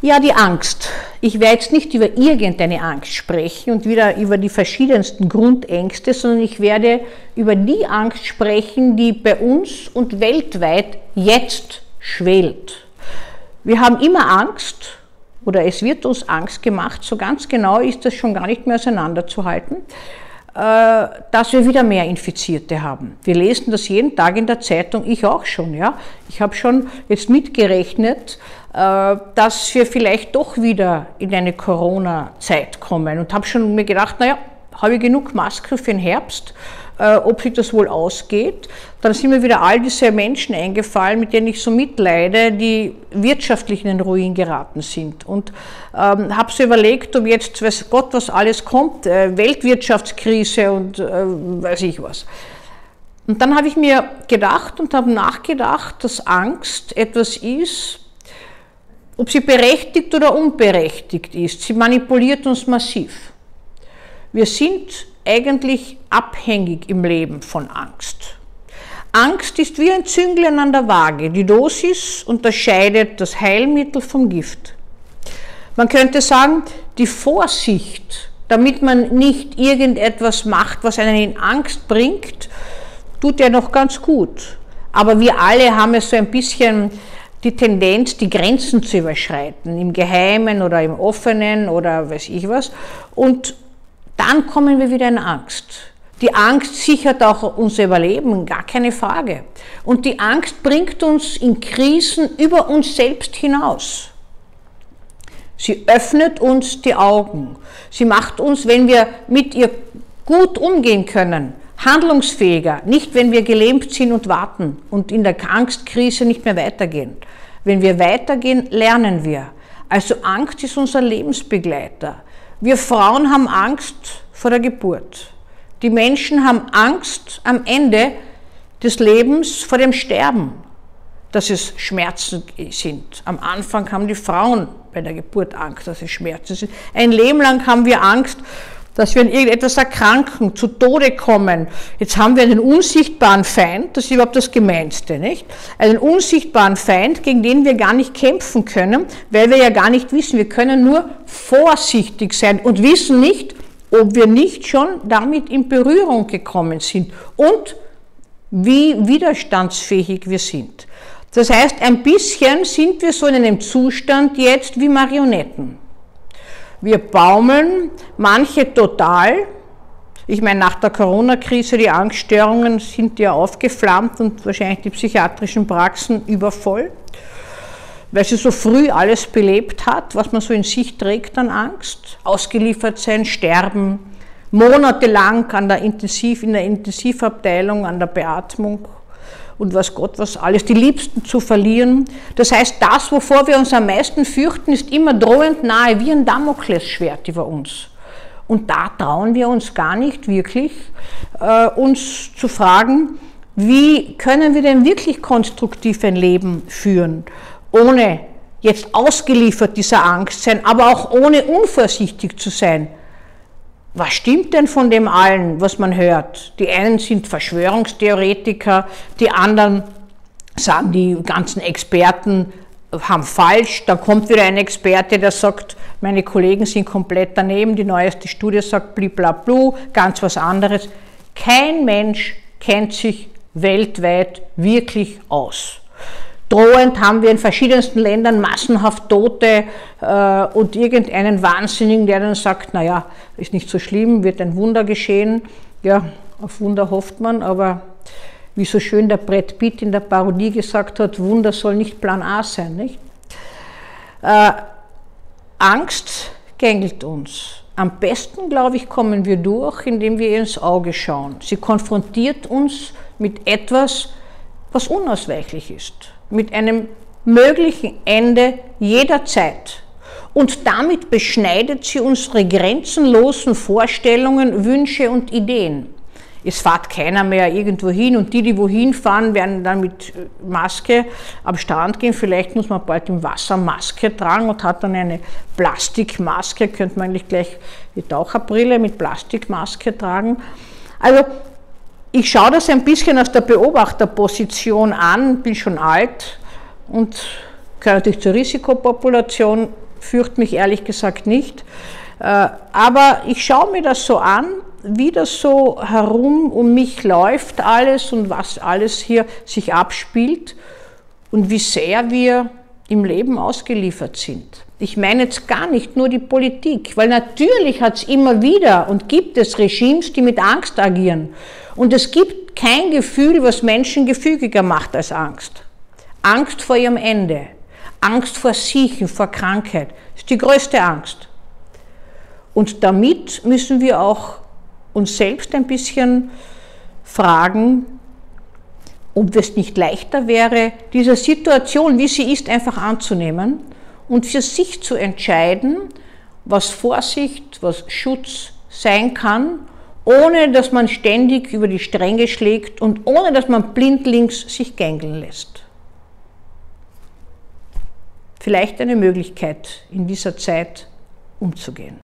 Ja, die Angst. Ich werde jetzt nicht über irgendeine Angst sprechen und wieder über die verschiedensten Grundängste, sondern ich werde über die Angst sprechen, die bei uns und weltweit jetzt schwelt. Wir haben immer Angst oder es wird uns Angst gemacht, so ganz genau ist das schon gar nicht mehr auseinanderzuhalten, dass wir wieder mehr Infizierte haben. Wir lesen das jeden Tag in der Zeitung, ich auch schon. Ja? Ich habe schon jetzt mitgerechnet, äh, dass wir vielleicht doch wieder in eine Corona-Zeit kommen und habe schon mir gedacht, naja, habe ich genug Masken für den Herbst, äh, ob sich das wohl ausgeht. Dann sind mir wieder all diese Menschen eingefallen, mit denen ich so mitleide, die wirtschaftlich in den Ruin geraten sind. Und ähm, habe so überlegt, ob jetzt, weiß Gott, was alles kommt, äh, Weltwirtschaftskrise und äh, weiß ich was. Und dann habe ich mir gedacht und habe nachgedacht, dass Angst etwas ist, ob sie berechtigt oder unberechtigt ist, sie manipuliert uns massiv. Wir sind eigentlich abhängig im Leben von Angst. Angst ist wie ein Zünglein an der Waage. Die Dosis unterscheidet das Heilmittel vom Gift. Man könnte sagen, die Vorsicht, damit man nicht irgendetwas macht, was einen in Angst bringt, tut ja noch ganz gut. Aber wir alle haben es so ein bisschen die Tendenz, die Grenzen zu überschreiten, im Geheimen oder im Offenen oder weiß ich was. Und dann kommen wir wieder in Angst. Die Angst sichert auch unser Überleben, gar keine Frage. Und die Angst bringt uns in Krisen über uns selbst hinaus. Sie öffnet uns die Augen. Sie macht uns, wenn wir mit ihr gut umgehen können, handlungsfähiger, nicht wenn wir gelähmt sind und warten und in der Angstkrise nicht mehr weitergehen. Wenn wir weitergehen, lernen wir. Also Angst ist unser Lebensbegleiter. Wir Frauen haben Angst vor der Geburt. Die Menschen haben Angst am Ende des Lebens vor dem Sterben, dass es Schmerzen sind. Am Anfang haben die Frauen bei der Geburt Angst, dass es Schmerzen sind. Ein Leben lang haben wir Angst dass wir an irgendetwas erkranken, zu Tode kommen. Jetzt haben wir einen unsichtbaren Feind, das ist überhaupt das Gemeinste, nicht? Einen unsichtbaren Feind, gegen den wir gar nicht kämpfen können, weil wir ja gar nicht wissen, wir können nur vorsichtig sein und wissen nicht, ob wir nicht schon damit in Berührung gekommen sind und wie widerstandsfähig wir sind. Das heißt, ein bisschen sind wir so in einem Zustand jetzt wie Marionetten. Wir baumeln, manche total. Ich meine, nach der Corona-Krise, die Angststörungen sind ja aufgeflammt und wahrscheinlich die psychiatrischen Praxen übervoll, weil sie so früh alles belebt hat, was man so in sich trägt an Angst. Ausgeliefert sein, sterben, monatelang an der Intensiv, in der Intensivabteilung, an der Beatmung und was Gott was alles, die Liebsten zu verlieren. Das heißt, das, wovor wir uns am meisten fürchten, ist immer drohend nahe, wie ein Damoklesschwert über uns. Und da trauen wir uns gar nicht wirklich, äh, uns zu fragen, wie können wir denn wirklich konstruktiv ein Leben führen, ohne jetzt ausgeliefert dieser Angst sein, aber auch ohne unvorsichtig zu sein was stimmt denn von dem allen, was man hört? Die einen sind Verschwörungstheoretiker, die anderen sagen, die ganzen Experten haben falsch. Da kommt wieder ein Experte, der sagt, meine Kollegen sind komplett daneben, die neueste Studie sagt bliblablu, ganz was anderes. Kein Mensch kennt sich weltweit wirklich aus. Drohend haben wir in verschiedensten Ländern massenhaft Tote äh, und irgendeinen Wahnsinnigen, der dann sagt, naja, ist nicht so schlimm, wird ein Wunder geschehen. Ja, auf Wunder hofft man, aber wie so schön der Brett Pitt in der Parodie gesagt hat, Wunder soll nicht Plan A sein. Nicht? Äh, Angst gängelt uns. Am besten, glaube ich, kommen wir durch, indem wir ihr ins Auge schauen. Sie konfrontiert uns mit etwas, was unausweichlich ist mit einem möglichen Ende jederzeit. Und damit beschneidet sie unsere grenzenlosen Vorstellungen, Wünsche und Ideen. Es fährt keiner mehr irgendwo hin und die, die wohin fahren, werden dann mit Maske am Strand gehen. Vielleicht muss man bald im Wasser Maske tragen und hat dann eine Plastikmaske, könnte man eigentlich gleich die Taucherbrille mit Plastikmaske tragen. Also ich schaue das ein bisschen aus der Beobachterposition an, bin schon alt und gehöre natürlich zur Risikopopulation. fürchte mich ehrlich gesagt nicht. Äh, aber ich schaue mir das so an, wie das so herum um mich läuft alles und was alles hier sich abspielt und wie sehr wir im Leben ausgeliefert sind. Ich meine jetzt gar nicht nur die Politik, weil natürlich hat es immer wieder und gibt es Regimes, die mit Angst agieren. Und es gibt kein Gefühl, was Menschen gefügiger macht als Angst. Angst vor ihrem Ende, Angst vor Siechen, vor Krankheit, ist die größte Angst. Und damit müssen wir auch uns selbst ein bisschen fragen, ob es nicht leichter wäre, diese Situation, wie sie ist, einfach anzunehmen und für sich zu entscheiden, was Vorsicht, was Schutz sein kann, ohne dass man ständig über die Stränge schlägt und ohne dass man blindlings sich gängeln lässt. Vielleicht eine Möglichkeit, in dieser Zeit umzugehen.